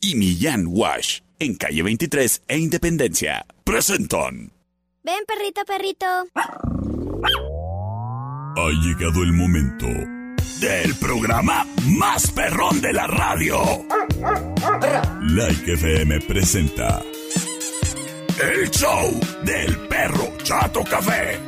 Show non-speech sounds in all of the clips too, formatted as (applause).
Y Millán Wash en calle 23 e Independencia. Presentan. Ven, perrito, perrito. Ha llegado el momento del programa más perrón de la radio. Like FM presenta el show del perro Chato Café.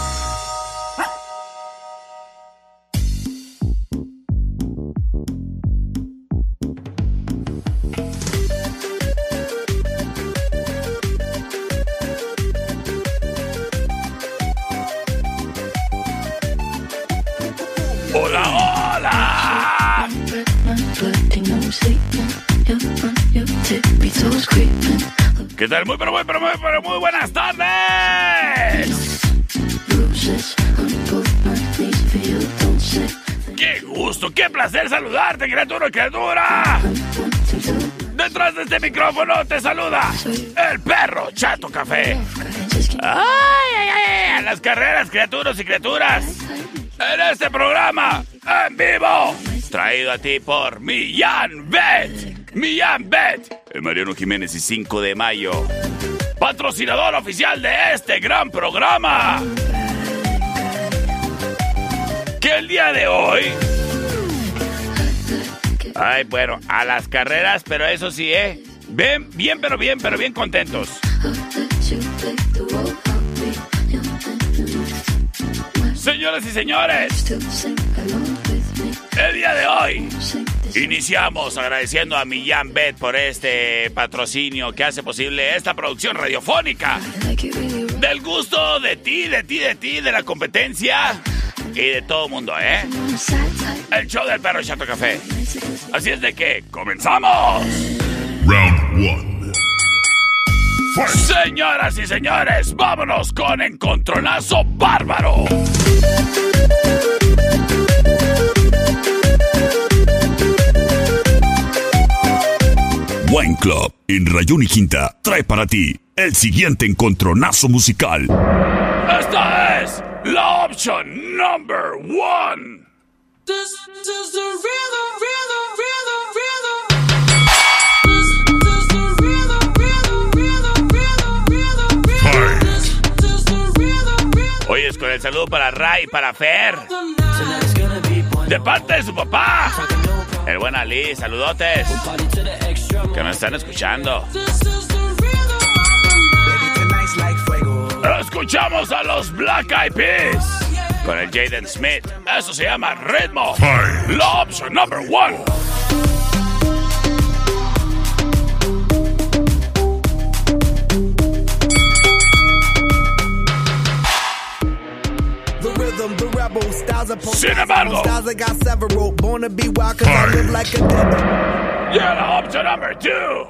¿Qué tal? Muy, pero muy, pero muy, pero muy buenas tardes. ¡Qué gusto, qué placer saludarte, criatura, criatura! Detrás de este micrófono te saluda el perro Chato Café. ¡Ay, ay, ay! A las carreras, criaturas y criaturas. En este programa, en vivo, traído a ti por Millán Bet. Millán Bet. Mariano Jiménez y 5 de mayo. Patrocinador oficial de este gran programa. Que el día de hoy. Ay, bueno, a las carreras, pero eso sí, ¿eh? Bien, bien, pero bien, pero bien contentos. Señoras y señores, el día de hoy iniciamos agradeciendo a Millán Bet por este patrocinio que hace posible esta producción radiofónica. Del gusto de ti, de ti, de ti, de la competencia y de todo mundo, ¿eh? El show del perro Chato Café. Así es de que comenzamos. Round one. Señoras y señores, vámonos con Encontronazo Bárbaro. Wine Club en Rayón y Quinta trae para ti el siguiente encontronazo musical. Esta es la opción number one. This the rhythm, rhythm, rhythm, rhythm, rhythm, Oyes con el saludo para Ray y para Fer. De parte de su papá. El buen Ali, saludotes. Que nos están escuchando. This is the rhythm of the night. Escuchamos a los Black Eyed Peas. Con el Jaden Smith. Eso se llama ritmo. Fight. La opción number one. The rhythm, the rebel, styles upon Sin styles embargo. Several. Born to number two.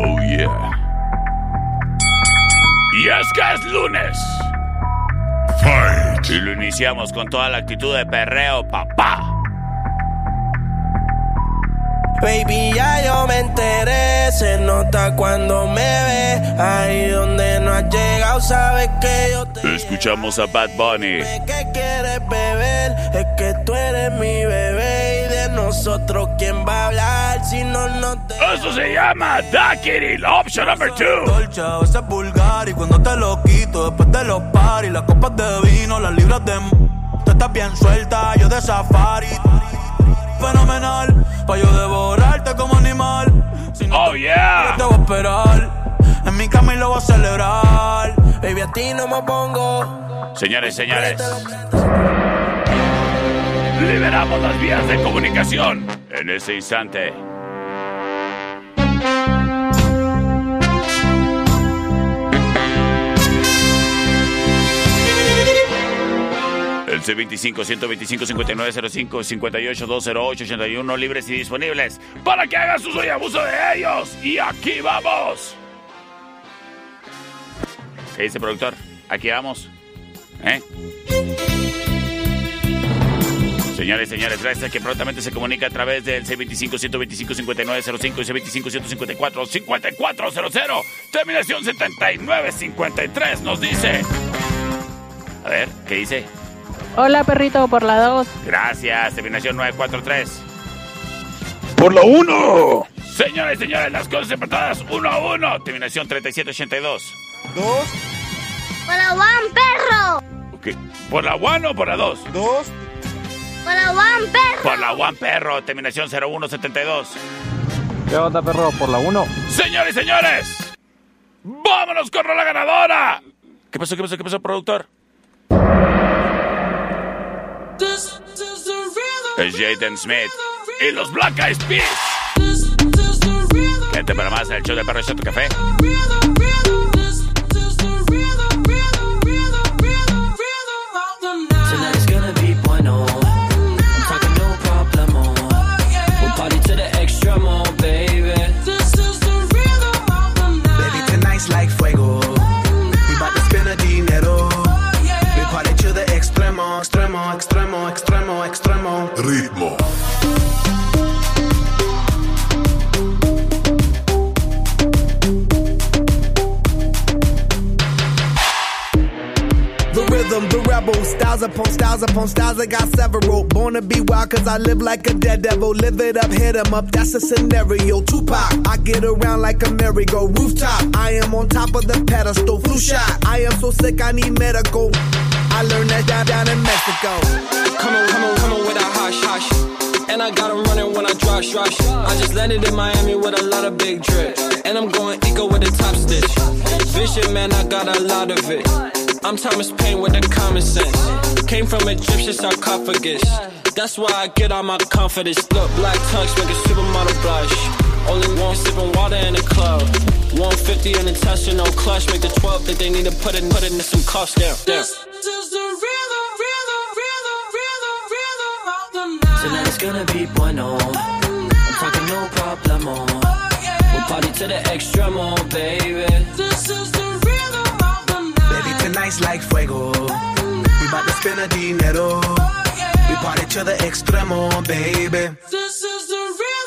Oh yeah. Y es que es lunes. Fight. Y lo iniciamos con toda la actitud de perreo, papá. Baby, ya yo me enteré, se nota cuando me ve. Ahí donde no has llegado, sabes que yo te Escuchamos a Bad Bunny. Que quieres beber, es que tú eres mi bebé. Nosotros, ¿quién va a hablar si no nos. Eso se llama Dakiri, la opción number two. Dolce, a veces vulgar y cuando te lo quito después de los paris, las copas de vino, las libras de tú estás bien suelta, yo de safari, fenomenal, pa yo devorarte como animal. Si no Oh te yeah. te voy a esperar, en mi cama y lo voy a celebrar. Baby, a ti no me pongo. Señores, señores liberamos las vías de comunicación. En ese instante. El C25-125-5905-58-208-81 libres y disponibles para que hagas uso y abuso de ellos. Y aquí vamos. ¿Qué dice productor? Aquí vamos. ¿Eh? Señores, señores, gracias que prontamente se comunica a través del C25-125-5905 y C25-154-5400. Terminación 7953 nos dice. A ver, ¿qué dice? Hola, perrito, por la 2. Gracias, terminación 943. Por la 1. Señores, señores, las cosas empatadas 1 a 1. Terminación 3782. Dos. ¡Para Juan Perro! Ok. ¿Por la 1 o por la 2? Dos. ¡Para Juan Perro! Por la Juan Perro, terminación 0172. ¿Qué onda, perro? Por la 1. Señores, señores, vámonos con la ganadora. ¿Qué pasó, qué pasó, qué pasó, productor? This is the rhythm. Es Jaden Smith y los Black Eyed Peas. Gente para más, el show de Perro Chato Café. Styles upon styles upon styles. I got several. Born to be wild, cause I live like a dead devil. Live it up, hit 'em up, that's a scenario. Tupac, I get around like a merry-go rooftop. I am on top of the pedestal, flu shot. I am so sick, I need medical. I learned that down, down in Mexico. Come on, come on, come on with a hush, hush. And I got got 'em running when I rush, rush. I just landed in Miami with a lot of big drip. And I'm going eco with a top stitch. Vision, man, I got a lot of it. I'm Thomas Paine with the common sense. Came from Egyptian sarcophagus. That's why I get all my confidence. Look, black tux make a supermodel blush. Only one sipping water in the club. 150 in the Tesla, no clutch. Make the 12 think they need to put it, put it in some cost down. This is the rhythm, rhythm, rhythm, rhythm, rhythm of the night. Tonight's gonna be bueno. I'm talking no problemo. Oh, we'll party to the extremo, baby. This is the rhythm of the tonight's like fuego. We bout to spend a dinero. We party to the extremo, baby. This is the rhythm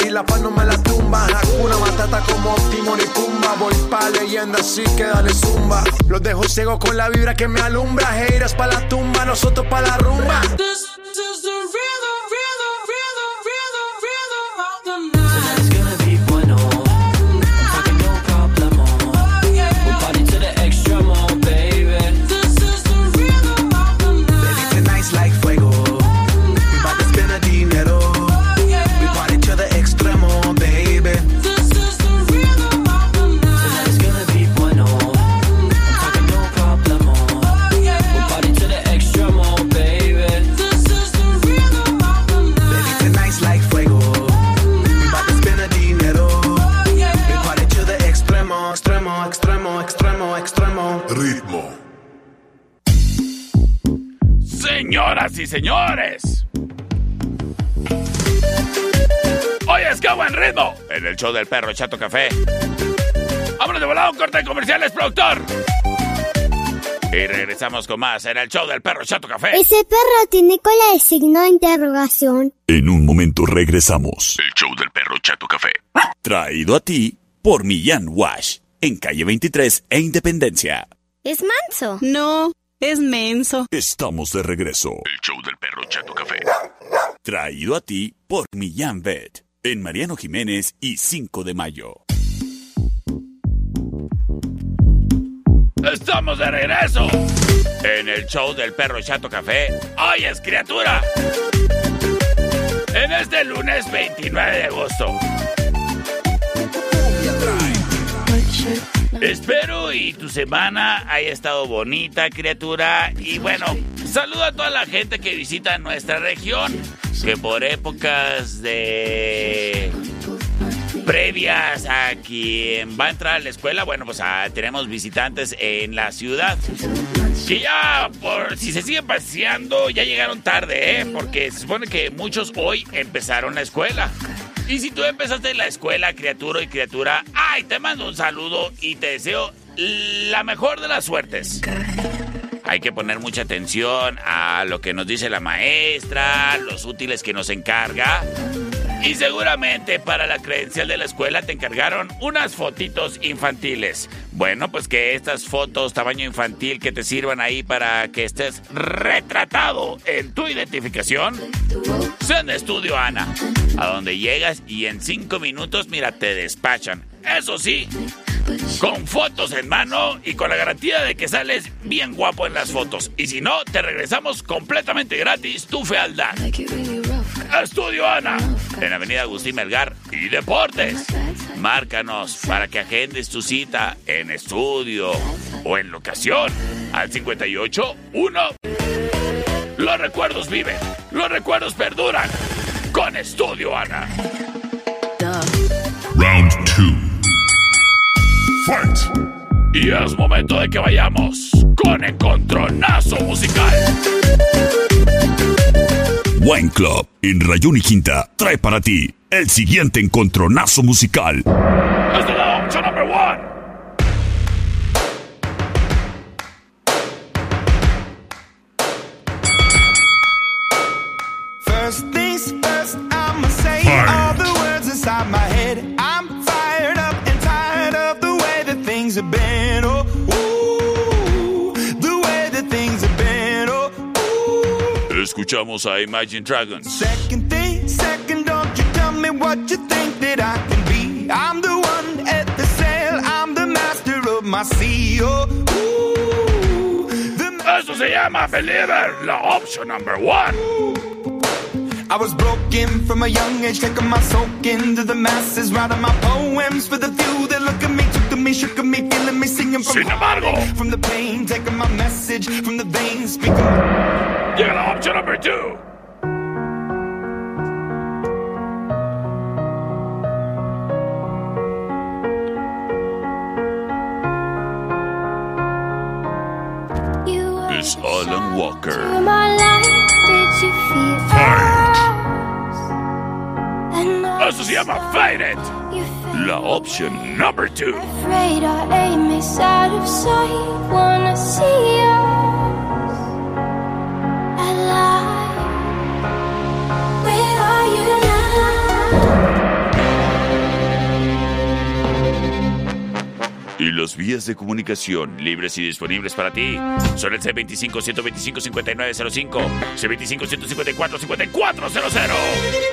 Y la paz no me la tumba. Hakuna Matata como Timon y Pumba. Voy pa' leyenda así que dale zumba. Los dejo ciego con la vibra que me alumbra. Haters pa' la tumba, nosotros pa' la rumba. El show del perro Chato Café. Vámonos de volado, un corte de comerciales, productor. Y regresamos con más en el show del perro Chato Café. Ese perro tiene cola de signo de interrogación. En un momento regresamos. El show del perro Chato Café. Traído a ti por Millán Wash. En calle 23 e Independencia. ¿Es manso? No, Es menso. Estamos de regreso. El show del perro Chato Café. Traído a ti por Millán Vet. En Mariano Jiménez y 5 de mayo. Estamos de regreso en el show del perro Chato Café. Hoy es criatura. En este lunes 29 de agosto. Espero y tu semana haya estado bonita, criatura. Y bueno, saludo a toda la gente que visita nuestra región, que por épocas de previas a quien va a entrar a la escuela, bueno, pues ah, tenemos visitantes en la ciudad. Que ya, por si se siguen paseando, ya llegaron tarde, ¿eh? Porque se supone que muchos hoy empezaron la escuela. Y si tú empezaste la escuela, criatura y criatura, ay, te mando un saludo y te deseo la mejor de las suertes. Hay que poner mucha atención a lo que nos dice la maestra, los útiles que nos encarga. Y seguramente para la credencial de la escuela te encargaron unas fotitos infantiles. Bueno, pues que estas fotos tamaño infantil que te sirvan ahí para que estés retratado en tu identificación sean de estudio Ana. A donde llegas y en cinco minutos, mira, te despachan. Eso sí, con fotos en mano y con la garantía de que sales bien guapo en las fotos. Y si no, te regresamos completamente gratis tu fealdad. Estudio Ana, en Avenida Agustín Melgar y Deportes. Márcanos para que agendes tu cita en estudio o en locación al 58 1. Los recuerdos viven, los recuerdos perduran. Con Estudio Ana. Round two. Fight. Y es momento de que vayamos con Encontronazo Musical. Wine Club en Rayón y Quinta trae para ti el siguiente encontronazo musical. La opción. Escuchamos a Imagine Dragons. second thing, second, don't you tell me what you think that I can be. I'm the one at the sail, I'm the master of my sea. Oh, ooh, the Eso se llama Believer, la opción number one. I was broken from a young age, taking my soak into the masses, writing my poems for the few that look at me, took to me, shook at me, feeling me, singing from Sin embargo. from the pain, taking my message from the veins, speaking. Llega la opción number two. Es Alan Walker. Fight. Eso se llama Fight It. La opción number two. Afraid aim is out of sight. Wanna see us Y los vías de comunicación libres y disponibles para ti son el C25-125-5905, C25-154-5400.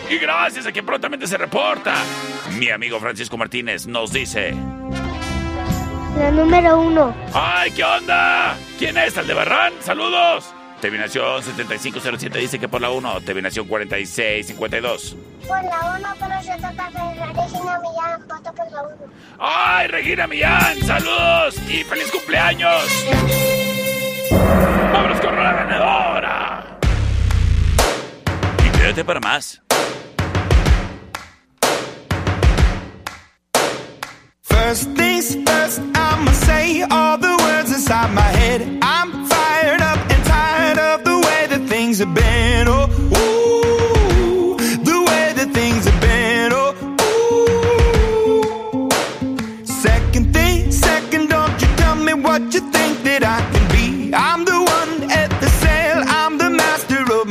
Y gracias a quien prontamente se reporta, mi amigo Francisco Martínez nos dice... La número uno. ¡Ay, qué onda! ¿Quién es? ¿Aldebarrán? ¡Saludos! Terminación 7507 dice que por la 1, terminación 4652. Por la uno, pero se toca Regina Millán, voto por la uno. ¡Ay, Regina Millán! ¡Saludos! ¡Y feliz cumpleaños! ¡Vámonos con la ganadora! Y quédate para más. First things first, I'ma say all the words inside my head. I'm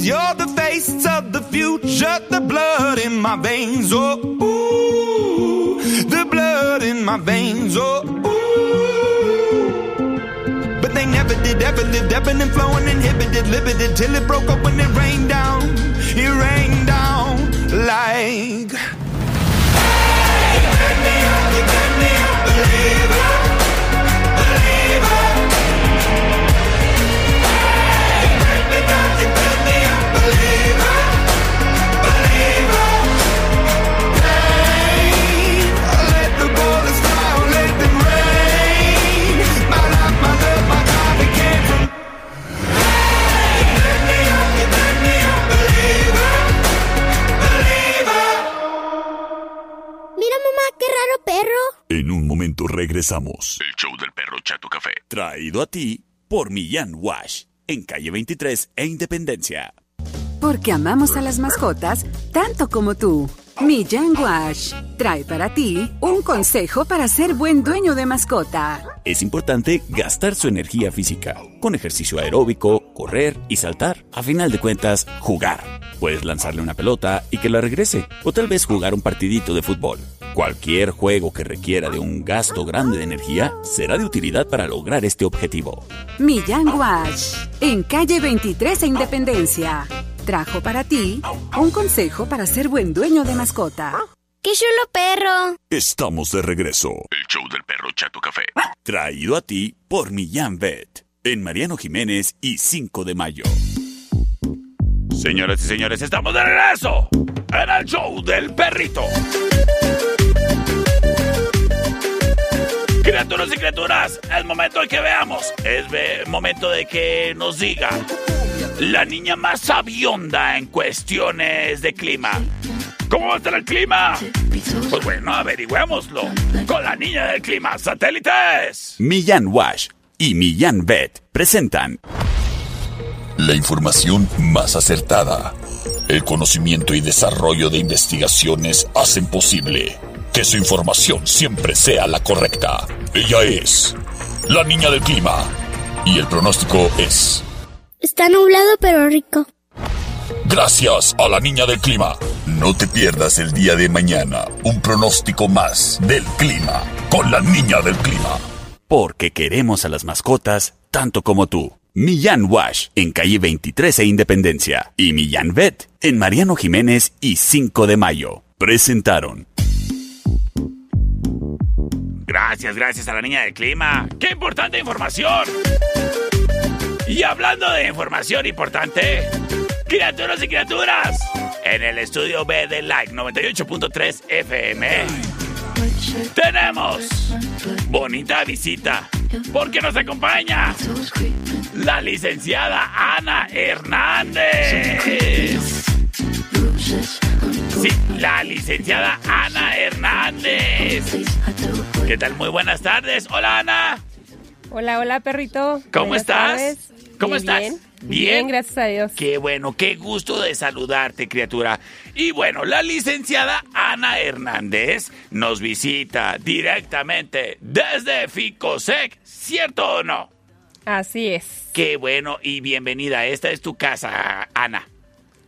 The. You're the face of the future, the blood in my veins. Oh, ooh, the blood in my veins. Oh, ooh. But they never did, ever lived, ebbing and flowing, inhibited, limited, till it broke open and rained down. It rained down like. Hey, you made me up, you made me a believer, believer. Hey, you break me down, you build me raro perro. En un momento regresamos. El show del perro Chato Café. Traído a ti por Millán Wash. En calle 23 e Independencia. Porque amamos a las mascotas tanto como tú. Millán Wash trae para ti un consejo para ser buen dueño de mascota. Es importante gastar su energía física con ejercicio aeróbico, correr y saltar. A final de cuentas, jugar. Puedes lanzarle una pelota y que la regrese, o tal vez jugar un partidito de fútbol. Cualquier juego que requiera de un gasto grande de energía será de utilidad para lograr este objetivo. Millán Wash en calle 23 e Independencia. Trajo para ti un consejo para ser buen dueño de mascota. ¡Qué chulo perro! Estamos de regreso. El show del perro Chato Café. Traído a ti por Millán Vet. En Mariano Jiménez y 5 de mayo. Señoras y señores, estamos de regreso. En el show del perrito. Criaturas y criaturas, es momento de que veamos. Es momento de que nos diga la niña más sabionda en cuestiones de clima. ¿Cómo va a estar el clima? Pues bueno, averigüémoslo con la niña del clima, satélites. Millán Wash y Millán Vet presentan La información más acertada. El conocimiento y desarrollo de investigaciones hacen posible que su información siempre sea la correcta. Ella es la niña del clima. Y el pronóstico es... Está nublado pero rico. Gracias a la niña del clima. No te pierdas el día de mañana un pronóstico más del clima con la niña del clima. porque queremos a las mascotas tanto como tú. Millán Wash en calle 23 e Independencia y Millán Vet en Mariano Jiménez y 5 de mayo. Presentaron. Gracias, gracias a la niña del clima. ¡Qué importante información! Y hablando de información importante, criaturas y criaturas, en el estudio B de Like 98.3 FM, tenemos bonita visita, porque nos acompaña la licenciada Ana Hernández. Sí, la licenciada Ana Hernández. ¿Qué tal? Muy buenas tardes. Hola, Ana. Hola, hola, perrito. ¿Cómo Buenas estás? tardes. ¿Cómo estás? Bien. Bien. Bien, gracias a Dios. Qué bueno, qué gusto de saludarte, criatura. Y bueno, la licenciada Ana Hernández nos visita directamente desde Ficosec, ¿cierto o no? Así es. Qué bueno y bienvenida. Esta es tu casa, Ana.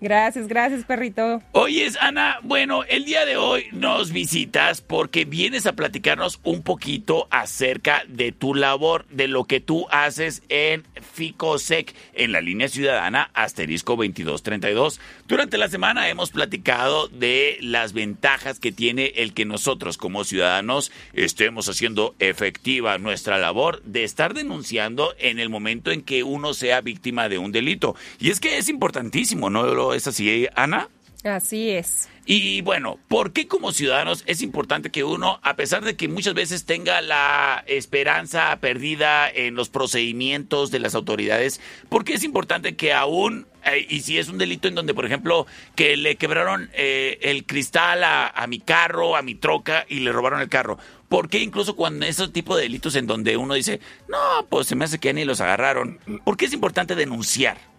Gracias, gracias, perrito. Oyes, Ana, bueno, el día de hoy nos visitas porque vienes a platicarnos un poquito acerca de tu labor, de lo que tú haces en FICOSEC, en la línea ciudadana asterisco 2232. Durante la semana hemos platicado de las ventajas que tiene el que nosotros como ciudadanos estemos haciendo efectiva nuestra labor de estar denunciando en el momento en que uno sea víctima de un delito. Y es que es importantísimo, ¿no lo es así, Ana? Así es. Y bueno, ¿por qué como ciudadanos es importante que uno, a pesar de que muchas veces tenga la esperanza perdida en los procedimientos de las autoridades, por qué es importante que aún, eh, y si es un delito en donde, por ejemplo, que le quebraron eh, el cristal a, mi carro, a mi troca y le robaron el carro? ¿Por qué incluso cuando ese tipo de delitos en donde uno dice, no, pues se me hace que ni los agarraron? ¿Por qué es importante denunciar?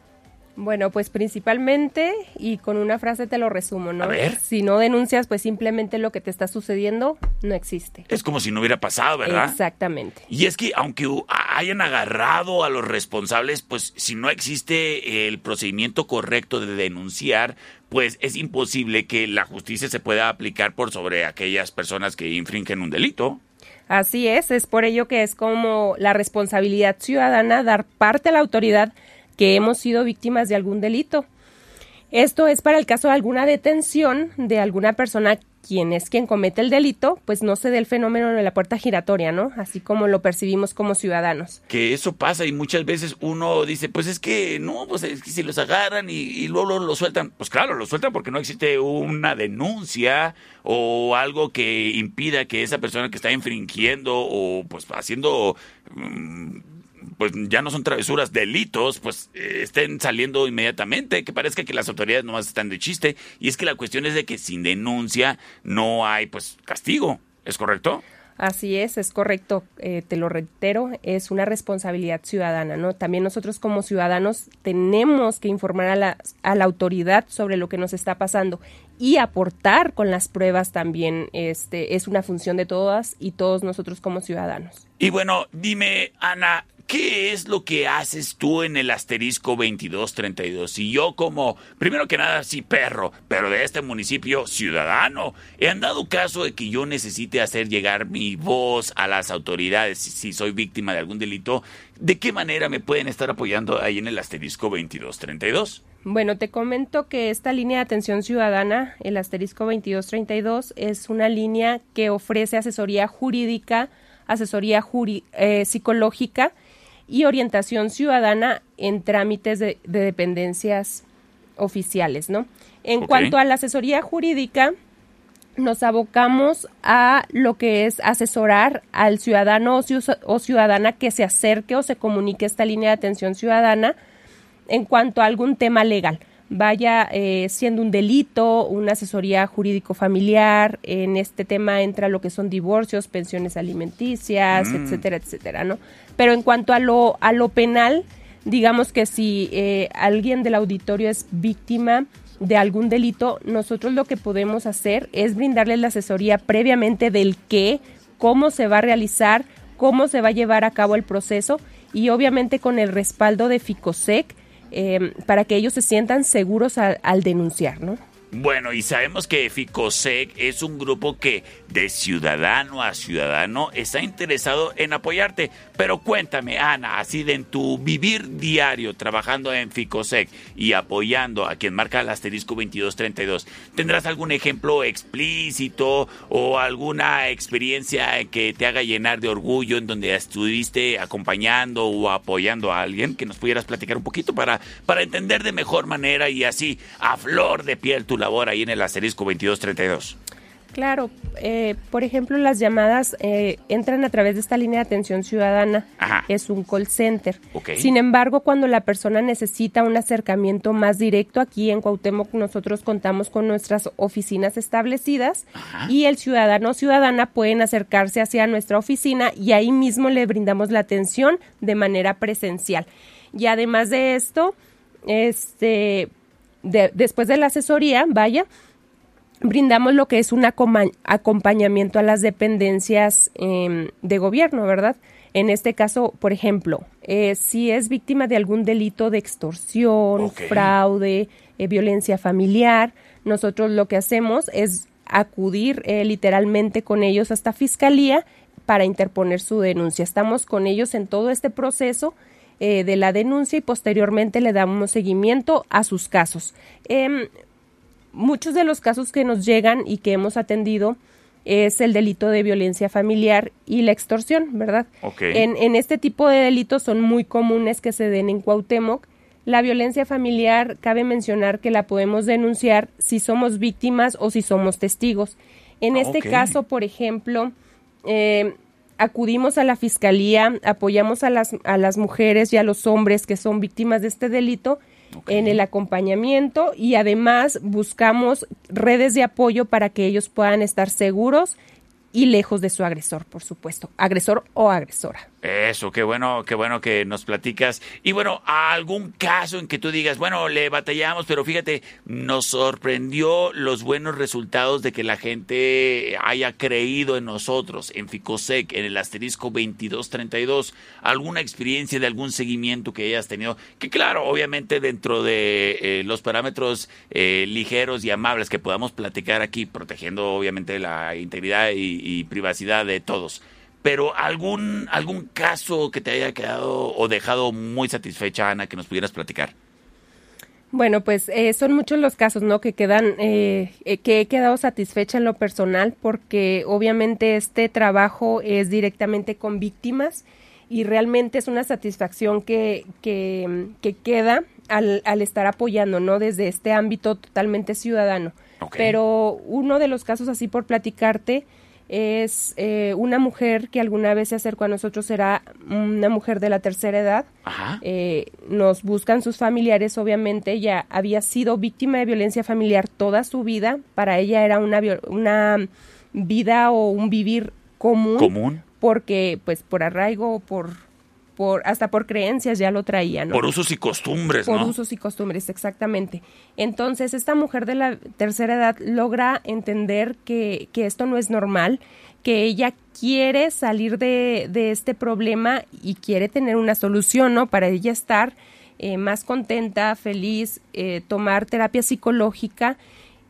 Bueno, pues principalmente, y con una frase te lo resumo, ¿no? A ver. Si no denuncias, pues simplemente lo que te está sucediendo no existe. Es como si no hubiera pasado, ¿verdad? Exactamente. Y es que aunque hayan agarrado a los responsables, pues si no existe el procedimiento correcto de denunciar, pues es imposible que la justicia se pueda aplicar por sobre aquellas personas que infringen un delito. Así es, es por ello que es como la responsabilidad ciudadana dar parte a la autoridad que hemos sido víctimas de algún delito. Esto es para el caso de alguna detención de alguna persona quien es quien comete el delito, pues no se dé el fenómeno de la puerta giratoria, ¿no? Así como lo percibimos como ciudadanos. Que eso pasa y muchas veces uno dice, pues es que no, pues es que si los agarran y, luego lo sueltan, pues claro, lo sueltan porque no existe una denuncia o algo que impida que esa persona que está infringiendo o pues haciendo mm, pues ya no son travesuras, delitos, pues eh, estén saliendo inmediatamente, que parezca que las autoridades nomás están de chiste. Y es que la cuestión es de que sin denuncia no hay pues castigo, ¿es correcto? Así es, es correcto, eh, te lo reitero, es una responsabilidad ciudadana, ¿no? También nosotros como ciudadanos tenemos que informar a la, a la autoridad sobre lo que nos está pasando y aportar con las pruebas también, este, es una función de todas y todos nosotros como ciudadanos. Y bueno, dime, Ana, ¿qué es lo que haces tú en el asterisco 2232? Y yo como, primero que nada, sí, perro, pero de este municipio, ciudadano, he andado caso de que yo necesite hacer llegar mi voz a las autoridades si, soy víctima de algún delito. ¿De qué manera me pueden estar apoyando ahí en el asterisco 2232? Bueno, te comento que esta línea de atención ciudadana, el asterisco 2232, es una línea que ofrece asesoría jurídica, asesoría juri- eh, psicológica y orientación ciudadana en trámites de, de dependencias oficiales, ¿no? En cuanto a la asesoría jurídica, nos abocamos a lo que es asesorar al ciudadano o ciu- o ciudadana que se acerque o se comunique esta línea de atención ciudadana en cuanto a algún tema legal, vaya eh, siendo un delito, una asesoría jurídico familiar, en este tema entra lo que son divorcios, pensiones alimenticias, Mm. etcétera, etcétera, ¿no? Pero en cuanto a lo, a lo penal, digamos que si eh, alguien del auditorio es víctima de algún delito, nosotros lo que podemos hacer es brindarles la asesoría previamente del qué, cómo se va a realizar, cómo se va a llevar a cabo el proceso y obviamente con el respaldo de FICOSEC eh, para que ellos se sientan seguros al- al denunciar, ¿no? Bueno, y sabemos que FICOSEC es un grupo que de ciudadano a ciudadano está interesado en apoyarte. Pero cuéntame, Ana, así de en tu vivir diario trabajando en FICOSEC y apoyando a quien marca el asterisco 2232, ¿tendrás algún ejemplo explícito o alguna experiencia que te haga llenar de orgullo en donde estuviste acompañando o apoyando a alguien que nos pudieras platicar un poquito para, para entender de mejor manera y así a flor de piel tu labor ahí en el asterisco 2232? Claro, eh, por ejemplo, las llamadas eh, entran a través de esta línea de atención ciudadana. Ajá. Es un call center. Sin embargo, cuando la persona necesita un acercamiento más directo, aquí en Cuauhtémoc nosotros contamos con nuestras oficinas establecidas y el ciudadano o ciudadana pueden acercarse hacia nuestra oficina y ahí mismo le brindamos la atención de manera presencial. Y además de esto, este, de- después de la asesoría, vaya, brindamos lo que es un acompañamiento a las dependencias em, de gobierno, ¿verdad? En este caso, por ejemplo, eh, si es víctima de algún delito de extorsión, fraude, eh, violencia familiar, nosotros lo que hacemos es acudir eh, literalmente con ellos hasta fiscalía para interponer su denuncia. Estamos con ellos en todo este proceso eh, de la denuncia y posteriormente le damos seguimiento a sus casos. Em, muchos de los casos que nos llegan y que hemos atendido es el delito de violencia familiar y la extorsión, ¿verdad? En, en este tipo de delitos son muy comunes que se den en Cuauhtémoc. La violencia familiar, cabe mencionar que la podemos denunciar si somos víctimas o si somos testigos. En Ah, este caso, por ejemplo, eh, acudimos a la fiscalía, apoyamos a las, a las mujeres y a los hombres que son víctimas de este delito en el acompañamiento y además buscamos redes de apoyo para que ellos puedan estar seguros y lejos de su agresor, por supuesto, agresor o agresora. Eso, qué bueno, qué bueno que nos platicas. Y bueno, algún caso en que tú digas, bueno, le batallamos, pero fíjate, nos sorprendió los buenos resultados de que la gente haya creído en nosotros, en Ficosec, en el asterisco 2232. ¿Alguna experiencia de algún seguimiento que hayas tenido? Que claro, obviamente dentro de eh, los parámetros eh, ligeros y amables que podamos platicar aquí, protegiendo obviamente la integridad y, y privacidad de todos pero algún algún caso que te haya quedado o dejado muy satisfecha, Ana, que nos pudieras platicar. Bueno, pues eh, son muchos los casos, ¿no? Que quedan, eh, eh, que he quedado satisfecha en lo personal porque obviamente este trabajo es directamente con víctimas y realmente es una satisfacción que, que, que queda al, al estar apoyando, ¿no? Desde este ámbito totalmente ciudadano. Pero uno de los casos así por platicarte es eh, una mujer que alguna vez se acercó a nosotros, era una mujer de la tercera edad. Ajá. Eh, nos buscan sus familiares, obviamente, ella había sido víctima de violencia familiar toda su vida, para ella era una, una vida o un vivir común. Común. Porque, pues, por arraigo, por, por, hasta por creencias ya lo traía, ¿no? Por usos y costumbres, Por ¿no? usos y costumbres, exactamente. Entonces, esta mujer de la tercera edad logra entender que, que esto no es normal, que ella quiere salir de, de este problema y quiere tener una solución, ¿no? Para ella estar eh, más contenta, feliz, eh, tomar terapia psicológica.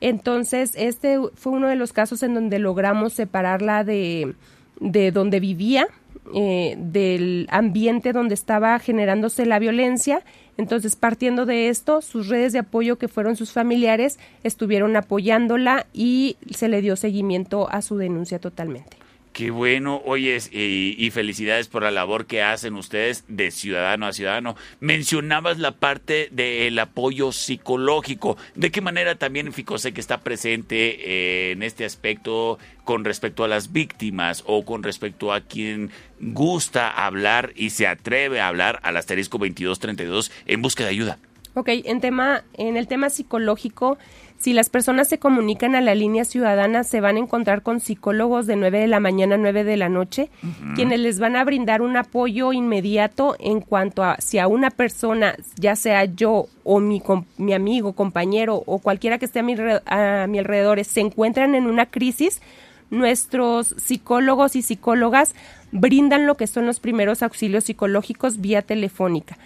Entonces, este fue uno de los casos en donde logramos separarla de, de donde vivía, eh, del ambiente donde estaba generándose la violencia. Entonces, partiendo de esto, sus redes de apoyo, que fueron sus familiares, estuvieron apoyándola y se le dio seguimiento a su denuncia totalmente. Qué bueno, oyes, y, y felicidades por la labor que hacen ustedes de ciudadano a ciudadano. Mencionabas la parte del apoyo psicológico. ¿De qué manera también Ficosec está presente eh, en este aspecto con respecto a las víctimas o con respecto a quien gusta hablar y se atreve a hablar al asterisco 2232 en busca de ayuda? Ok, en, tema, en el tema psicológico, si las personas se comunican a la línea ciudadana, se van a encontrar con psicólogos de 9 de la mañana a 9 de la noche, quienes les van a brindar un apoyo inmediato en cuanto a si a una persona, ya sea yo o mi, com- mi amigo, compañero o cualquiera que esté a mi, a mi alrededor, se encuentran en una crisis, nuestros psicólogos y psicólogas brindan lo que son los primeros auxilios psicológicos vía telefónica.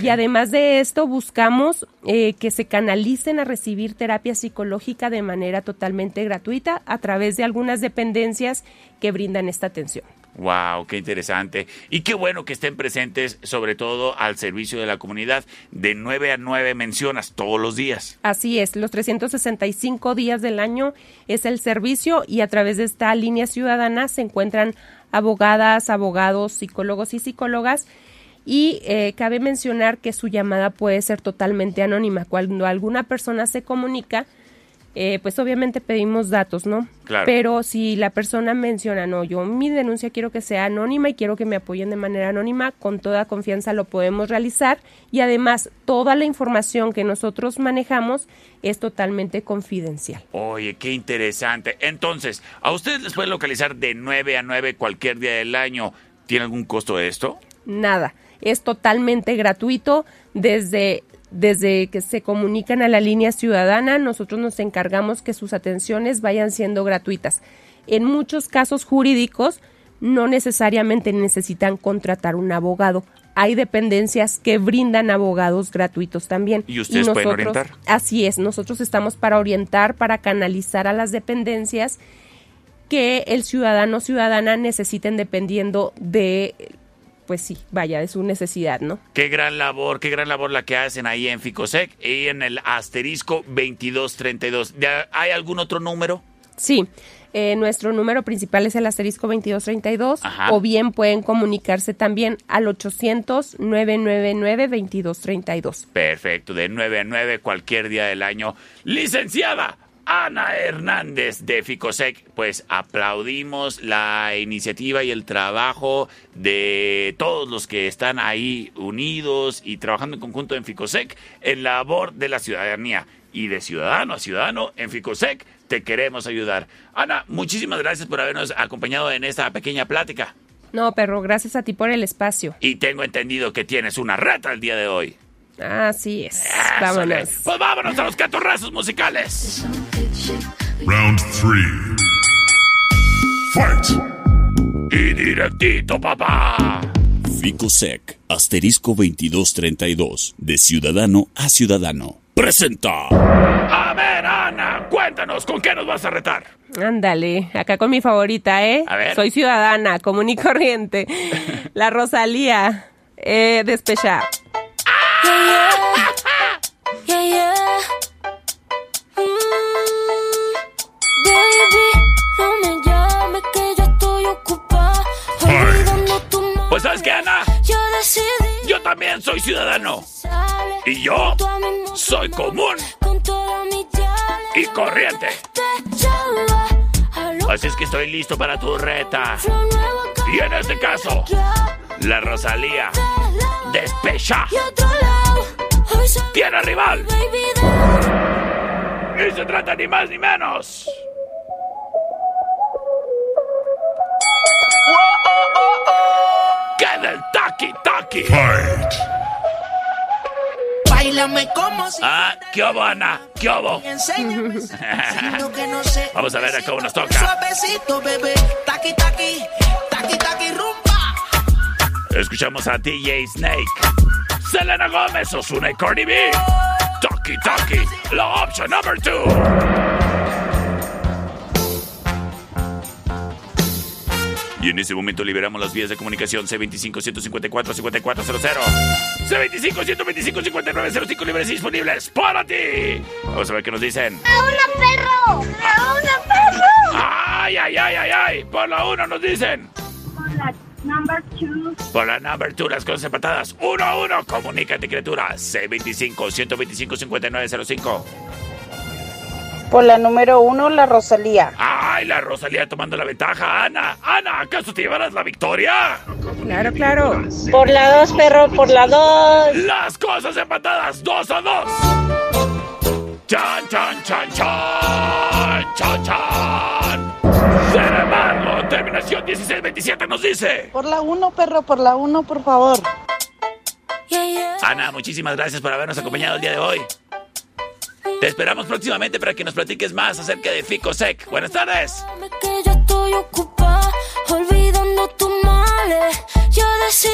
Y además de esto, buscamos eh, que se canalicen a recibir terapia psicológica de manera totalmente gratuita a través de algunas dependencias que brindan esta atención. Wow, qué interesante. Y qué bueno que estén presentes, sobre todo al servicio de la comunidad. De 9 a 9 mencionas todos los días. Así es, los 365 días del año es el servicio y a través de esta línea ciudadana se encuentran abogadas, abogados, psicólogos y psicólogas. Y eh, cabe mencionar que su llamada puede ser totalmente anónima. Cuando alguna persona se comunica, eh, pues obviamente pedimos datos, ¿no? Claro. Pero si la persona menciona, no, yo mi denuncia quiero que sea anónima y quiero que me apoyen de manera anónima, con toda confianza lo podemos realizar y además toda la información que nosotros manejamos es totalmente confidencial. Oye, qué interesante. Entonces, ¿a ustedes les pueden localizar de 9 a 9 cualquier día del año? ¿Tiene algún costo esto? Nada, es totalmente gratuito desde desde que se comunican a la línea ciudadana, nosotros nos encargamos que sus atenciones vayan siendo gratuitas. En muchos casos jurídicos no necesariamente necesitan contratar un abogado. Hay dependencias que brindan abogados gratuitos también. ¿Y ustedes pueden orientar? Así es, nosotros estamos para orientar, para canalizar a las dependencias que el ciudadano o ciudadana necesiten dependiendo de, pues sí, vaya, de su necesidad, ¿no? Qué gran labor, qué gran labor la que hacen ahí en Ficosec y en el asterisco 2232. ¿Ya ¿Hay algún otro número? Sí, eh, nuestro número principal es el asterisco 2232 Ajá. o bien pueden comunicarse también al 800-999-2232. Perfecto, de 9 a 9 cualquier día del año. Licenciada Ana Hernández de Ficosec, pues aplaudimos la iniciativa y el trabajo de todos los que están ahí unidos y trabajando en conjunto en Ficosec en labor de la ciudadanía. Y de ciudadano a ciudadano en Ficosec te queremos ayudar. Ana, muchísimas gracias por habernos acompañado en esta pequeña plática. No, perro, gracias a ti por el espacio. Y tengo entendido que tienes una reta el día de hoy. Así es. Vámonos. Pues vámonos a los catorrazos musicales. Round 3. Fight. Y directito, papá. Ficosec, asterisco 2232, de ciudadano a ciudadano. Presenta. A ver, Ana, cuéntanos, ¿con qué nos vas a retar? Ándale, acá con mi favorita, ¿eh? A ver. Soy ciudadana, común y corriente. La Rosalía, eh, despecha. Pues, ¿sabes qué, Ana? Yo también soy ciudadano. Y yo soy común. Y corriente. Así es que estoy listo para tu reta. Y en este caso, la Rosalía despecha. Tiene rival. Y se trata ni más ni menos. Que del Taki Taki. Bailame como si Ah, ¿qué hubo, Ana? ¿Qué que sé. (laughs) Vamos a ver a cómo nos toca. Suavecito, bebé. Taqui, taqui. Taqui, taqui, rumba. Escuchamos a DJ Snake, Selena Gómez, Ozuna y Cardi B. Taki Taki, la opción number two. Y en ese momento liberamos las vías de comunicación C25-154-5400. C25-125-5905 libres y disponibles para ti. Vamos a ver qué nos dicen. ¡A una perro! ¡A una perro! ¡Ay, ay, ay, ay, ay! Por la uno nos dicen. Por la number two. Por la number 2, las cosas empatadas. 1 a 1. Comunícate, criatura. C25-125-5905. Por la número uno, la Rosalía. ¡Ay, la Rosalía tomando la ventaja! ¡Ana! ¡Ana! ¿Acaso te llevarás la victoria? Claro, claro. Por la dos, perro, por la dos. Las cosas empatadas. 2 a 2. ¡Chan, chan, chan, chan! ¡Chan, chan! Terminación 16-27 nos dice. Por la uno, perro, por la uno, por favor. Ana, muchísimas gracias por habernos acompañado el día de hoy. Te esperamos próximamente para que nos platiques más acerca de Ficosec. Buenas tardes. que yo estoy ocupada olvidando tus males. Yo decidí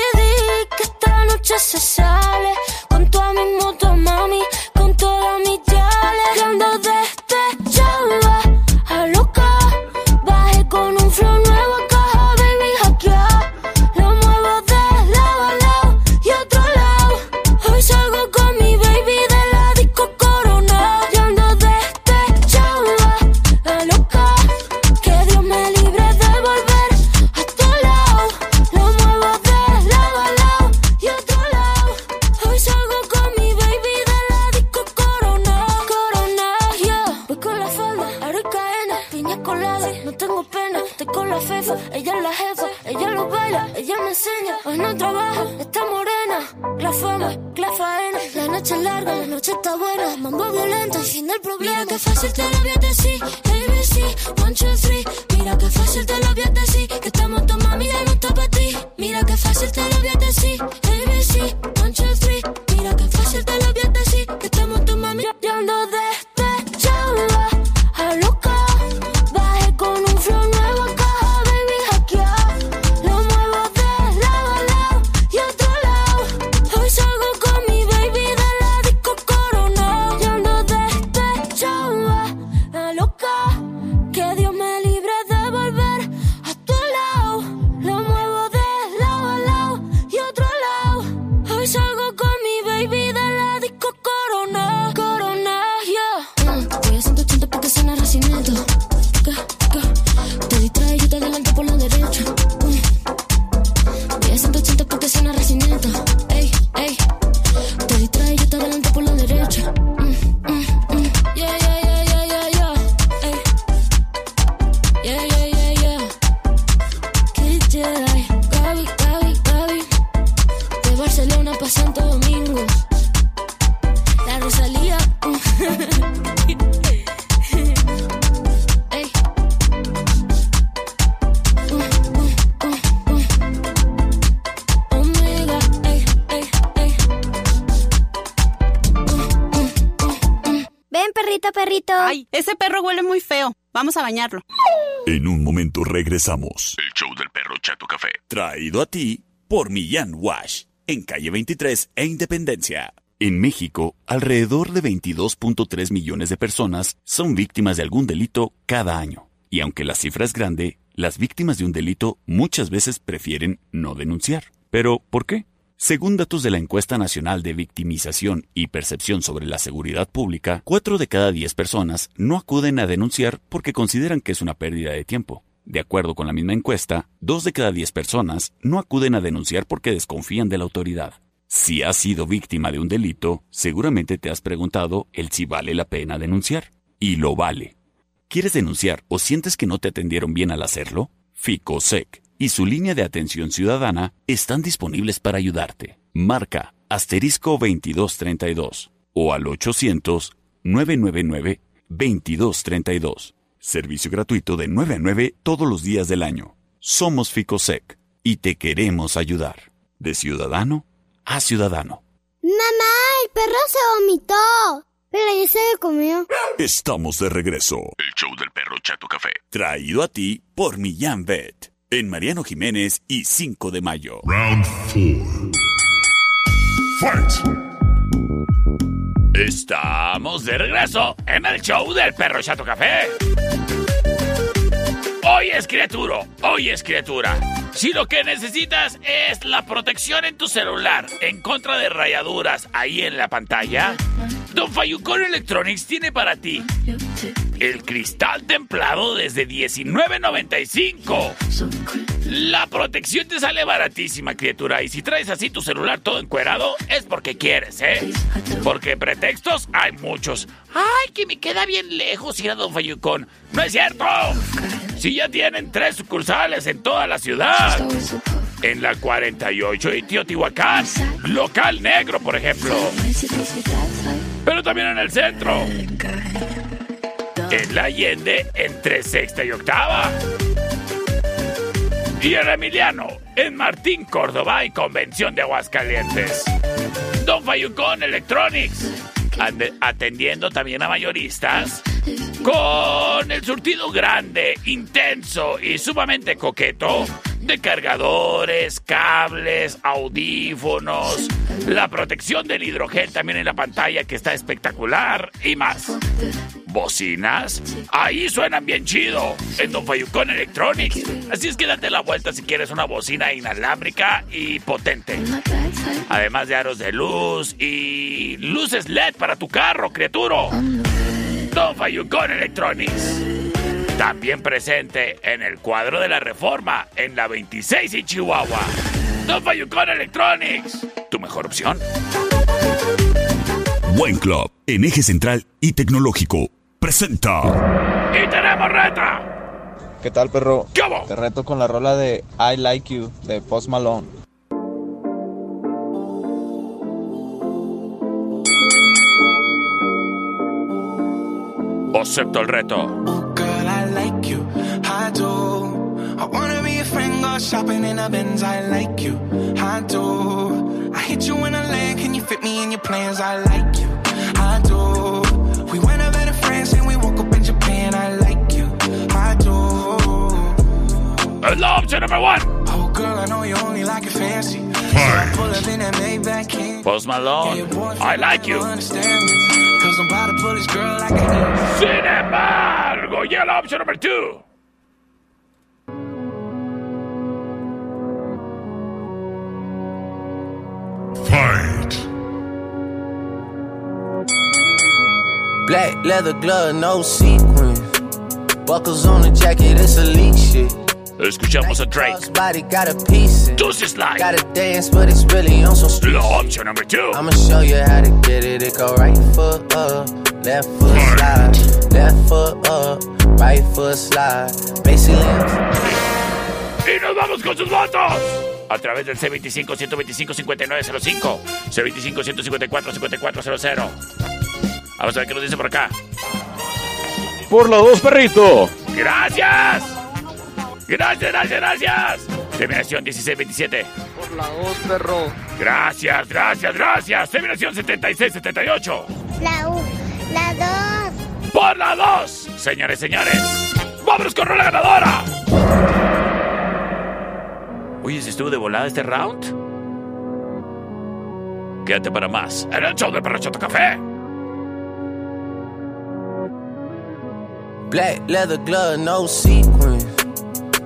que esta noche se sale con toda mi moto, mami, con toda mi yale. Bañarlo. En un momento regresamos. El show del perro Chato Café. Traído a ti por Millán Wash. En calle 23 e Independencia. En México, alrededor de 22.3 millones de personas son víctimas de algún delito cada año. Y aunque la cifra es grande, las víctimas de un delito muchas veces prefieren no denunciar. Pero, ¿por qué? Según datos de la Encuesta Nacional de Victimización y Percepción sobre la Seguridad Pública, 4 de cada 10 personas no acuden a denunciar porque consideran que es una pérdida de tiempo. De acuerdo con la misma encuesta, 2 de cada 10 personas no acuden a denunciar porque desconfían de la autoridad. Si has sido víctima de un delito, seguramente te has preguntado el si vale la pena denunciar. Y lo vale. ¿Quieres denunciar o sientes que no te atendieron bien al hacerlo? FICOSEC y su línea de atención ciudadana están disponibles para ayudarte. Marca asterisco 2232 o al 800-999-2232. Servicio gratuito de 9 a 9 todos los días del año. Somos FICOSEC y te queremos ayudar. De ciudadano a ciudadano. Mamá, el perro se vomitó. Pero ya se lo comió. Estamos de regreso. El show del perro Chato Café. Traído a ti por Millán Vet. En Mariano Jiménez y 5 de mayo. Round 4. Fight. Estamos de regreso en el show del perro Chato Café. Hoy es criatura, hoy es criatura. Si lo que necesitas es la protección en tu celular en contra de rayaduras ahí en la pantalla, Don Fayucón Electronics tiene para ti el cristal templado desde $19.95. La protección te sale baratísima, criatura. Y si traes así tu celular todo encuerado, es porque quieres, ¿eh? Porque pretextos hay muchos. ¡Ay, que me queda bien lejos ir a Don Fayucón! ¡No es cierto! Si ya tienen tres sucursales en toda la ciudad. En la 48 y Teotihuacán. Local negro, por ejemplo. Pero también en el centro. En la Allende, entre sexta y octava. Y en Emiliano, en Martín Córdoba y Convención de Aguascalientes. Don Fayucón Electronics. atendiendo también a mayoristas. Con el surtido grande, intenso y sumamente coqueto de cargadores, cables, audífonos, la protección del hidrogel también en la pantalla que está espectacular y más. Bocinas, ahí suenan bien chido, en Don Fayucón Electronics. Así es que date la vuelta si quieres una bocina inalámbrica y potente. Además de aros de luz y luces LED para tu carro, criatura. Don Fayucón Electronics. También presente en el cuadro de la Reforma, en la 26 y Chihuahua. Don Electronics. Tu mejor opción. Buen Club, en eje central y tecnológico, presenta. ¡Y tenemos reta! ¿Qué tal, perro? Te reto con la rola de I Like You de Post Malone. Acepto el reto. Oh, girl, I like you. I do. I wanna be a friend, go shopping in a Benz. I like you. I do. I hit you in a leg, can you fit me in your plans? I like you. Es la opción número one. Oh, girl, I know you only like it fancy. So I pull up in that Maybach King. Post Malone. I like you. Cause I'm about to pull this girl like a Sin embargo, llega la opción número two. Fight. Black leather glove, no sequins. Buckles on the jacket, it's elite shit. Escuchamos a Drake. Body got a piece. in. Deuces Slide. Gotta dance, but it's really on some street. La opción número two. I'ma show you how to get it. It go right foot up, left foot slide, left foot up, right foot slide. Basically, Y nos vamos con sus votos. A través del C25-125-5905. C25-154-5400. Vamos a ver qué nos dice por acá. Por la dos, perrito. ¡Gracias! ¡Gracias, gracias, gracias! Terminación 1627. Por la dos, perro. Gracias, gracias, gracias. Terminación 7678. La U, la dos. Por la 2, señores, señores. ¡Vámonos con la ganadora! Oye, ¿se estuvo de volada este round? Quédate para más en el show de Perro Chato Café. black leather glove, no sequins.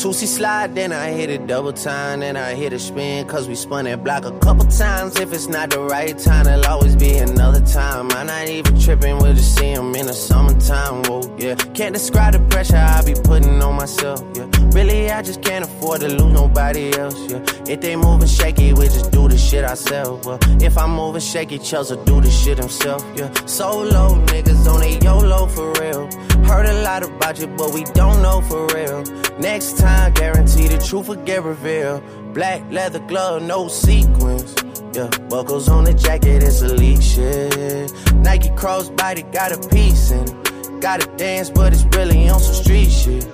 Two-C slide, then I hit it double time, then I hit a spin, cause we spun that block a couple times. If it's not the right time, it'll always be another time. I'm not even tripping, we'll just see 'em in the summertime, whoa, yeah. Can't describe the pressure I be putting on myself, yeah. Really, I just can't afford to lose nobody else, yeah. If they moving shaky, we just do the shit ourselves, well. If I'm moving shaky, Chelsea do the shit himself, yeah. Solo niggas on a YOLO for real. Heard a lot about you, but we don't know for real. Next time, guarantee the truth will get revealed. Black leather glove, no sequins. Yeah, buckles on the jacket, it's elite shit. Nike crossbody got a piece in it. Gotta dance, but it's really on some street shit.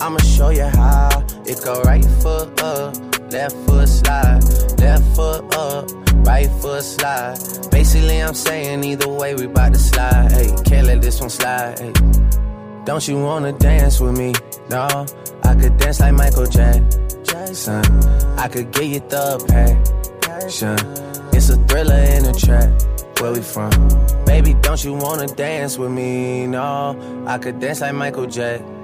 I'ma show you how. It go right foot up, left foot slide, left foot up, right foot slide. Basically, I'm saying either way, we bout to slide. Hey, can't let this one slide. Don't you wanna dance with me? No, I could dance like Michael Jackson. I could get you the passion. It's a thriller in a trap. Where we from? Baby, don't you wanna dance with me? No, I could dance like Michael Jackson.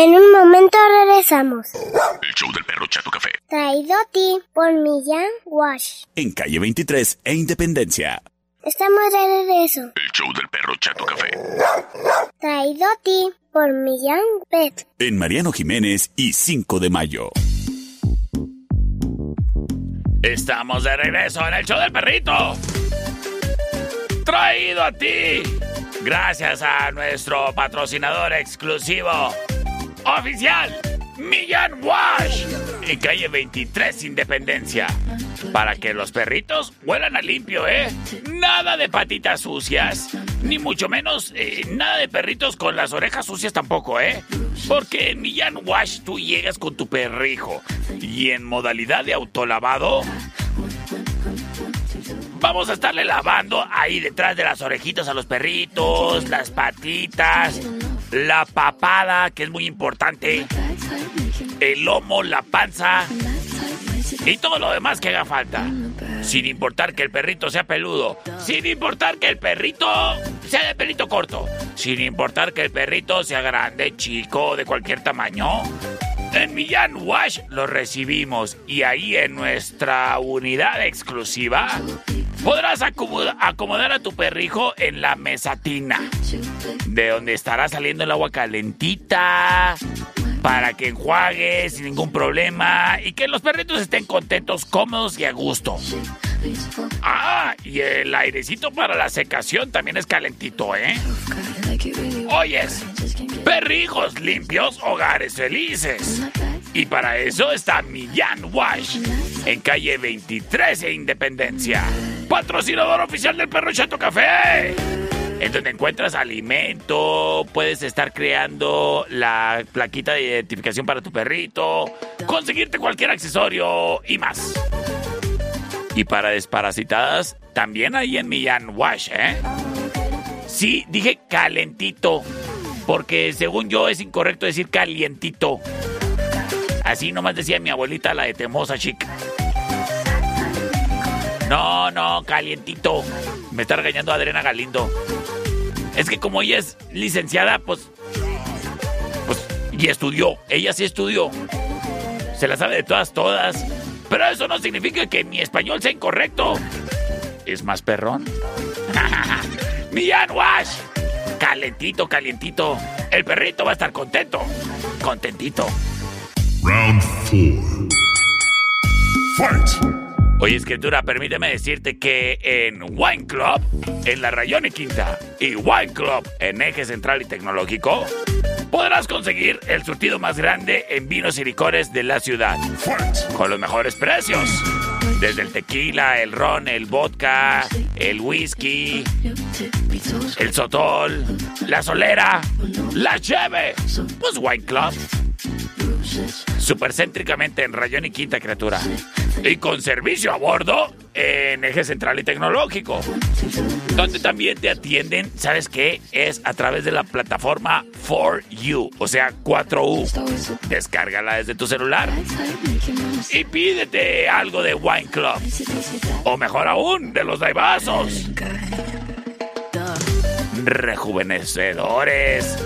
En un momento regresamos. El show del perro Chato Café. Traído a ti por Millán Wash. En calle 23 e Independencia. Estamos de regreso. El show del perro Chato Café. Traído a ti por Millán Pet. En Mariano Jiménez y 5 de mayo. Estamos de regreso en el show del perrito. Traído a ti. Gracias a nuestro patrocinador exclusivo oficial, Millán Wash. En calle 23 Independencia. Para que los perritos huelan a limpio, ¿eh? Nada de patitas sucias. Ni mucho menos eh, nada de perritos con las orejas sucias tampoco, ¿eh? Porque en Millán Wash tú llegas con tu perrijo. Y en modalidad de autolavado, Vamos a estarle lavando ahí detrás de las orejitas a los perritos, las patitas, la papada, que es muy importante, el lomo, la panza y todo lo demás que haga falta. Sin importar que el perrito sea peludo, sin importar que el perrito sea de pelito corto, sin importar que el perrito sea grande, chico, de cualquier tamaño. En Millán Wash lo recibimos y ahí en nuestra unidad exclusiva podrás acomoda- acomodar a tu perrijo en la mesatina, de donde estará saliendo el agua calentita para que enjuague sin ningún problema y que los perritos estén contentos, cómodos y a gusto. Ah, y el airecito para la secación también es calentito, ¿eh? Oyes, perrijos limpios, hogares felices. Y para eso está Millán Wash, en calle 23 e Independencia. Patrocinador oficial del Perro Chato Café. En donde encuentras alimento, puedes estar creando la plaquita de identificación para tu perrito, conseguirte cualquier accesorio y más. Y para desparasitadas, también ahí en Millán Wash, ¿eh? Sí, dije calentito, porque según yo es incorrecto decir calientito. Así nomás decía mi abuelita, la de Temosa Chica. No, no, calientito. Me está regañando Adriana Galindo. Es que como ella es licenciada, pues... Pues, y estudió. Ella sí estudió. Se la sabe de todas, todas. Pero eso no significa que mi español sea incorrecto. Es más perrón. (laughs) Millán Wash. Calentito, calientito. El perrito va a estar contento. Contentito. Round 4. Fight! Oye, escritura, permíteme decirte que en Wine Club, en la Rayón y Quinta, y Wine Club en Eje Central y Tecnológico, podrás conseguir el surtido más grande en vinos y licores de la ciudad. Con los mejores precios. Desde el tequila, el ron, el vodka, el whisky, el sotol, la solera, la cheve. Pues Wine Club. Supercéntricamente en Rayón y Quinta, criatura. Y con servicio a bordo en Eje Central y Tecnológico. Donde también te atienden, ¿sabes qué? Es a través de la plataforma 4U, o sea, 4U. Descárgala desde tu celular. Y pídete algo de Wine Club. O mejor aún, de los daibazos. Rejuvenecedores,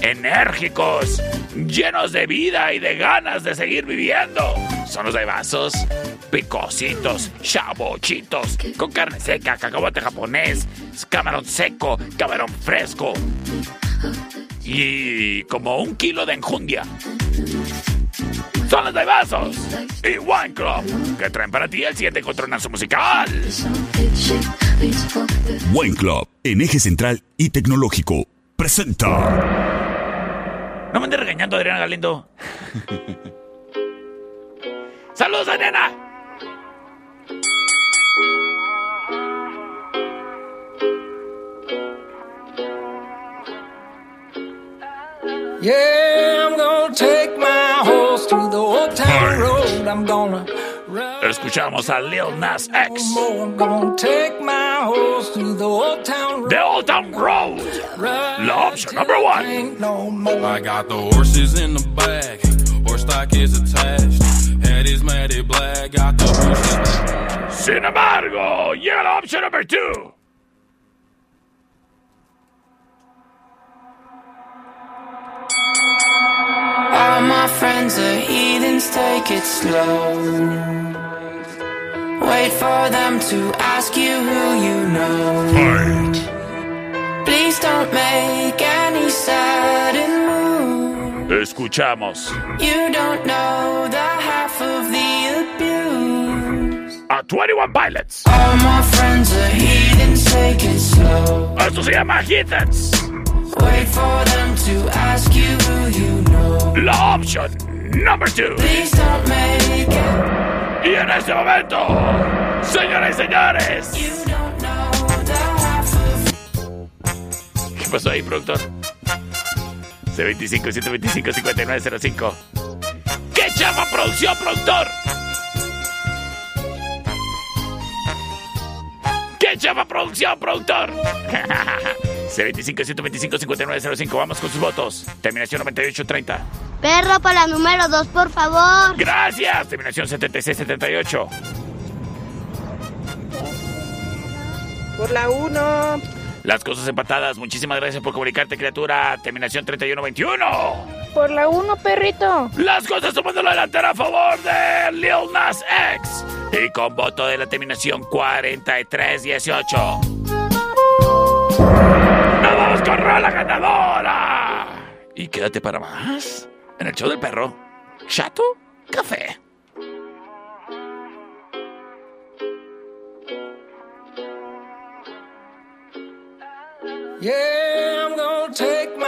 enérgicos, llenos de vida y de ganas de seguir viviendo. Son los daibazos, picositos, chabochitos, con carne seca, cacahuate japonés, camarón seco, camarón fresco. Y como un kilo de enjundia. Son los daibazos y Wine Club, que traen para ti el siguiente encontronazo musical. Wine Club en Eje Central y Tecnológico presenta. No me andes regañando, Adriana Galindo. ¡Saludos, Adriana! Yeah, I'm gonna take my horse through the old town road. I'm gonna Escuchamos a Lil Nas X. more. I'm gonna take my horse to the old town road. The Old Town Road. La option number one. No more. I got the horses in the back, horse stock is attached. Head is matted black, got the bushes. Sin embargo, llega la option number two. All my friends are take it slow. Wait for them to ask you who you know. Please don't make any sudden moves. Escuchamos You don't know the half of the abuse. a 21 Pilots. All my friends are heathens, take it slow. Esto se llama Heathens. Wait for them to ask you who you know. La option number two. Please don't make it. Y en este momento, señoras y señores. ¿Qué pasó ahí, productor? C25 125 5905. ¿Qué llama producción, productor? ¿Qué llama producción, productor? C25 125 5905. Vamos con sus votos. Terminación 9830. Perro para la número dos, por favor. Gracias. Terminación 7678. Por la 1. Las cosas empatadas. Muchísimas gracias por comunicarte, criatura. Terminación 3121. Por la 1, perrito. Las cosas tomando la delantera a favor de Lil Nas X. Y con voto de la terminación 4318. ¡Nos vamos con Rola ganadora! Y quédate para más. En el show del perro. Chato Café. Yeah, I'm gonna take my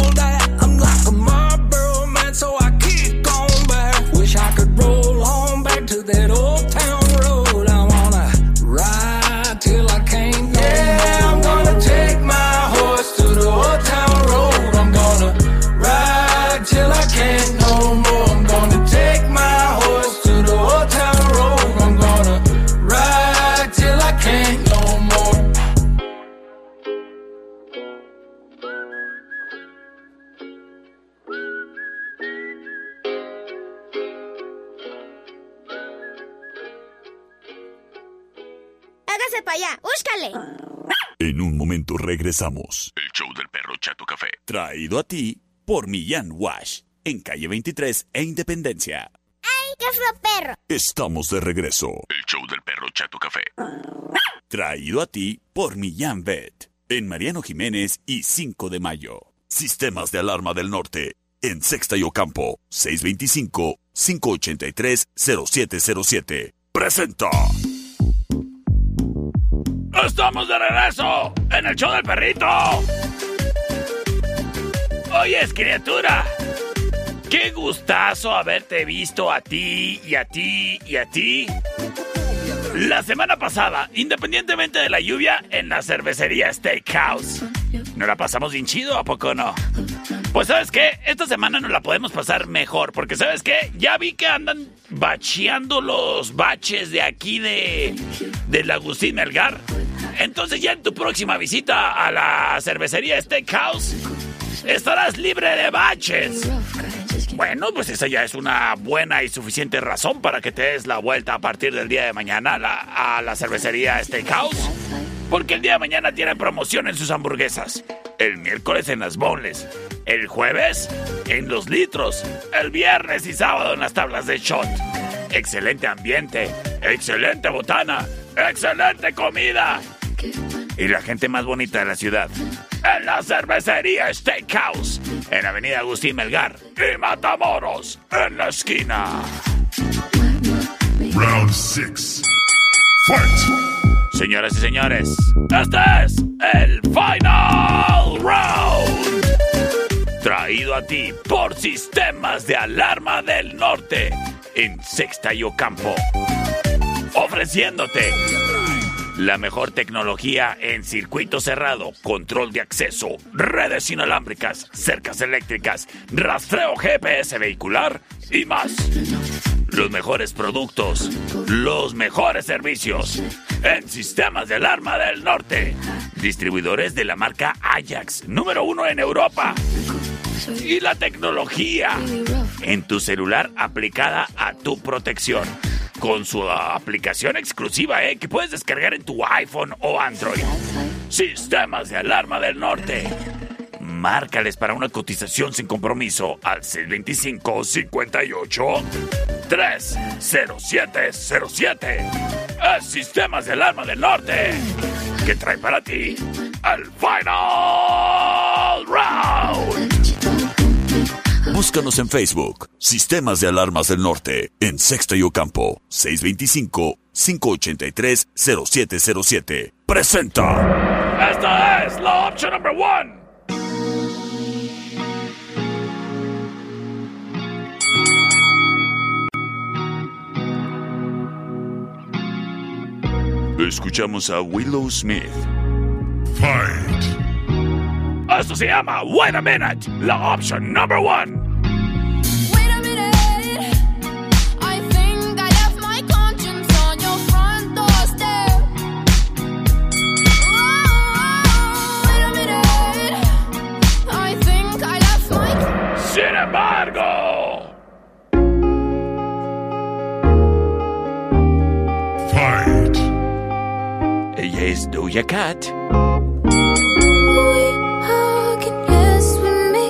búscale. En un momento regresamos. El show del perro Chato Café. Traído a ti por Millán Wash. En calle 23 e Independencia. ¡Ay, qué fue perro! Estamos de regreso. El show del perro Chato Café. Traído a ti por Millán Vet. En Mariano Jiménez y 5 de mayo. Sistemas de alarma del norte. En Sexta y Ocampo. 625-583-0707. Presenta. Estamos de regreso en el show del perrito. Oyes, criatura. Qué gustazo haberte visto a ti y a ti y a ti. La semana pasada, independientemente de la lluvia, en la cervecería Steakhouse. ¿No la pasamos bien chido? ¿A poco no? Pues sabes qué, esta semana nos la podemos pasar mejor, porque sabes qué, ya vi que andan bacheando los baches de aquí de del Agustín Melgar. Entonces ya en tu próxima visita a la cervecería Steakhouse estarás libre de baches. Bueno, pues esa ya es una buena y suficiente razón para que te des la vuelta a partir del día de mañana a la, a la cervecería Steakhouse. Porque el día de mañana tiene promoción en sus hamburguesas. El miércoles en las boneless. El jueves en los litros. El viernes y sábado en las tablas de shot. Excelente ambiente. Excelente botana. Excelente comida. Y la gente más bonita de la ciudad. En la cervecería Steakhouse. En Avenida Agustín Melgar. Y Matamoros. En la esquina. Round 6. Fight! Señoras y señores, este es el Final Round. Traído a ti por Sistemas de Alarma del Norte en Sexta y Ocampo. Ofreciéndote la mejor tecnología en circuito cerrado, control de acceso, redes inalámbricas, cercas eléctricas, rastreo GPS vehicular y más. Los mejores productos, los mejores servicios en sistemas de alarma del norte. Distribuidores de la marca Ajax, número uno en Europa. Y la tecnología en tu celular aplicada a tu protección. Con su aplicación exclusiva, ¿eh? Que puedes descargar en tu iPhone o Android. Sistemas de alarma del norte. Márcales para una cotización sin compromiso al 625 58 30707. Es Sistemas de Alarma del Norte que trae para ti el Final Round. Búscanos en Facebook, Sistemas de Alarmas del Norte, en Sexto y Ocampo, 625-583-0707. Presenta. Esta es la opción number one. Escuchamos a Willow Smith. Fight! Esto se llama Wait a Minute, la opción number one.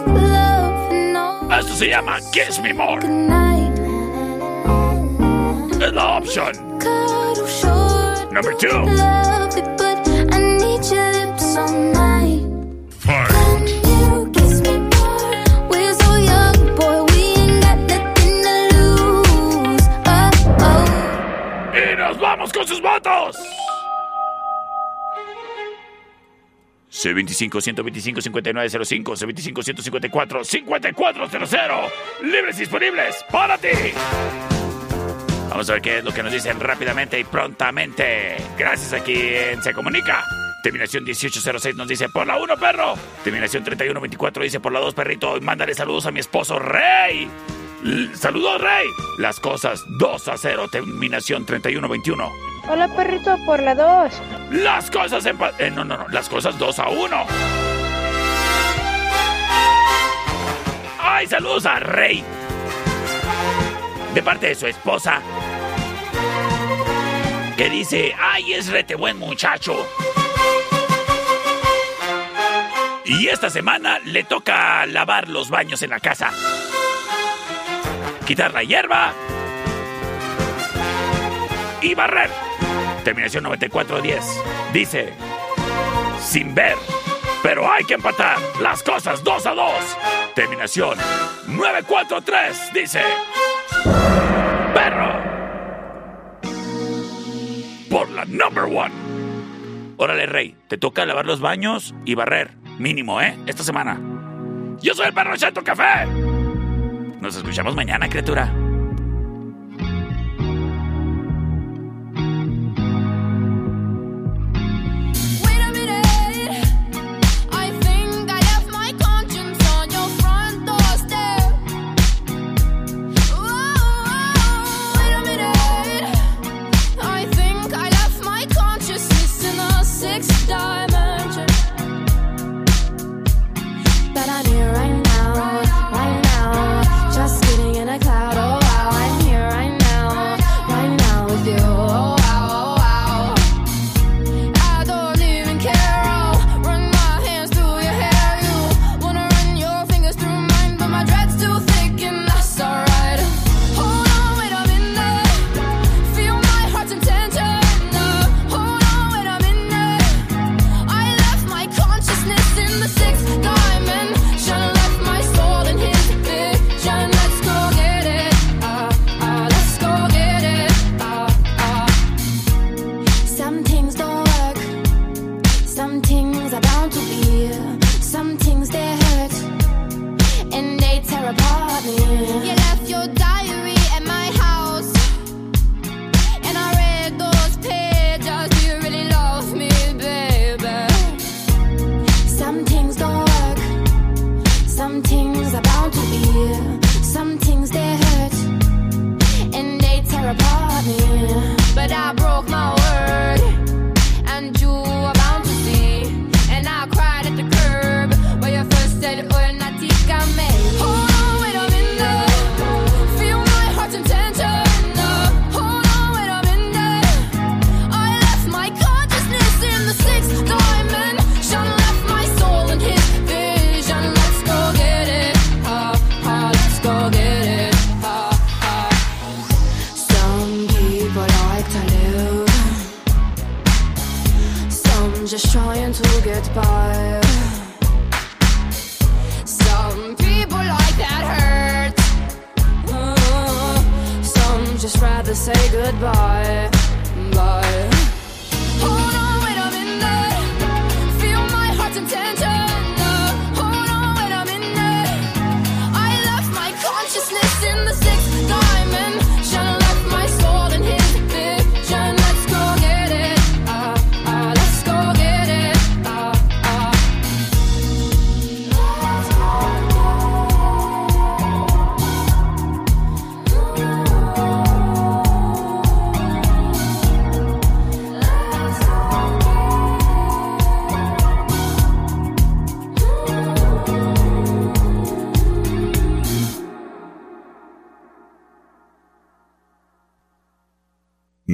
Love and all Esto se llama Kiss Me More. night. Es la opción Cuddle short. number two. Love it, but I need your lips C25-125-5905, C25-154-5400. Libres disponibles para ti. Vamos a ver qué es lo que nos dicen rápidamente y prontamente. Gracias a quien se comunica. Terminación 1806 nos dice por la 1, perro. Terminación 3124 dice por la 2, perrito. Mándale saludos a mi esposo, Rey. L- Saludos, Rey. Las cosas 2 a 0. Terminación 3121. Hola perrito, por la 2. Las cosas empa- eh, no, no, no. Las cosas 2 a 1. ¡Ay, saludos a Rey! De parte de su esposa. Que dice, ¡ay, es rete buen muchacho! Y esta semana le toca lavar los baños en la casa. Quitar la hierba. Y barrer terminación 94-10. Dice, sin ver, pero hay que empatar las cosas 2 a 2. Terminación 943 dice, perro. Por la number one. Órale, Rey, te toca lavar los baños y barrer, mínimo, ¿eh? Esta semana. Yo soy el perro Chato Café. Nos escuchamos mañana, criatura.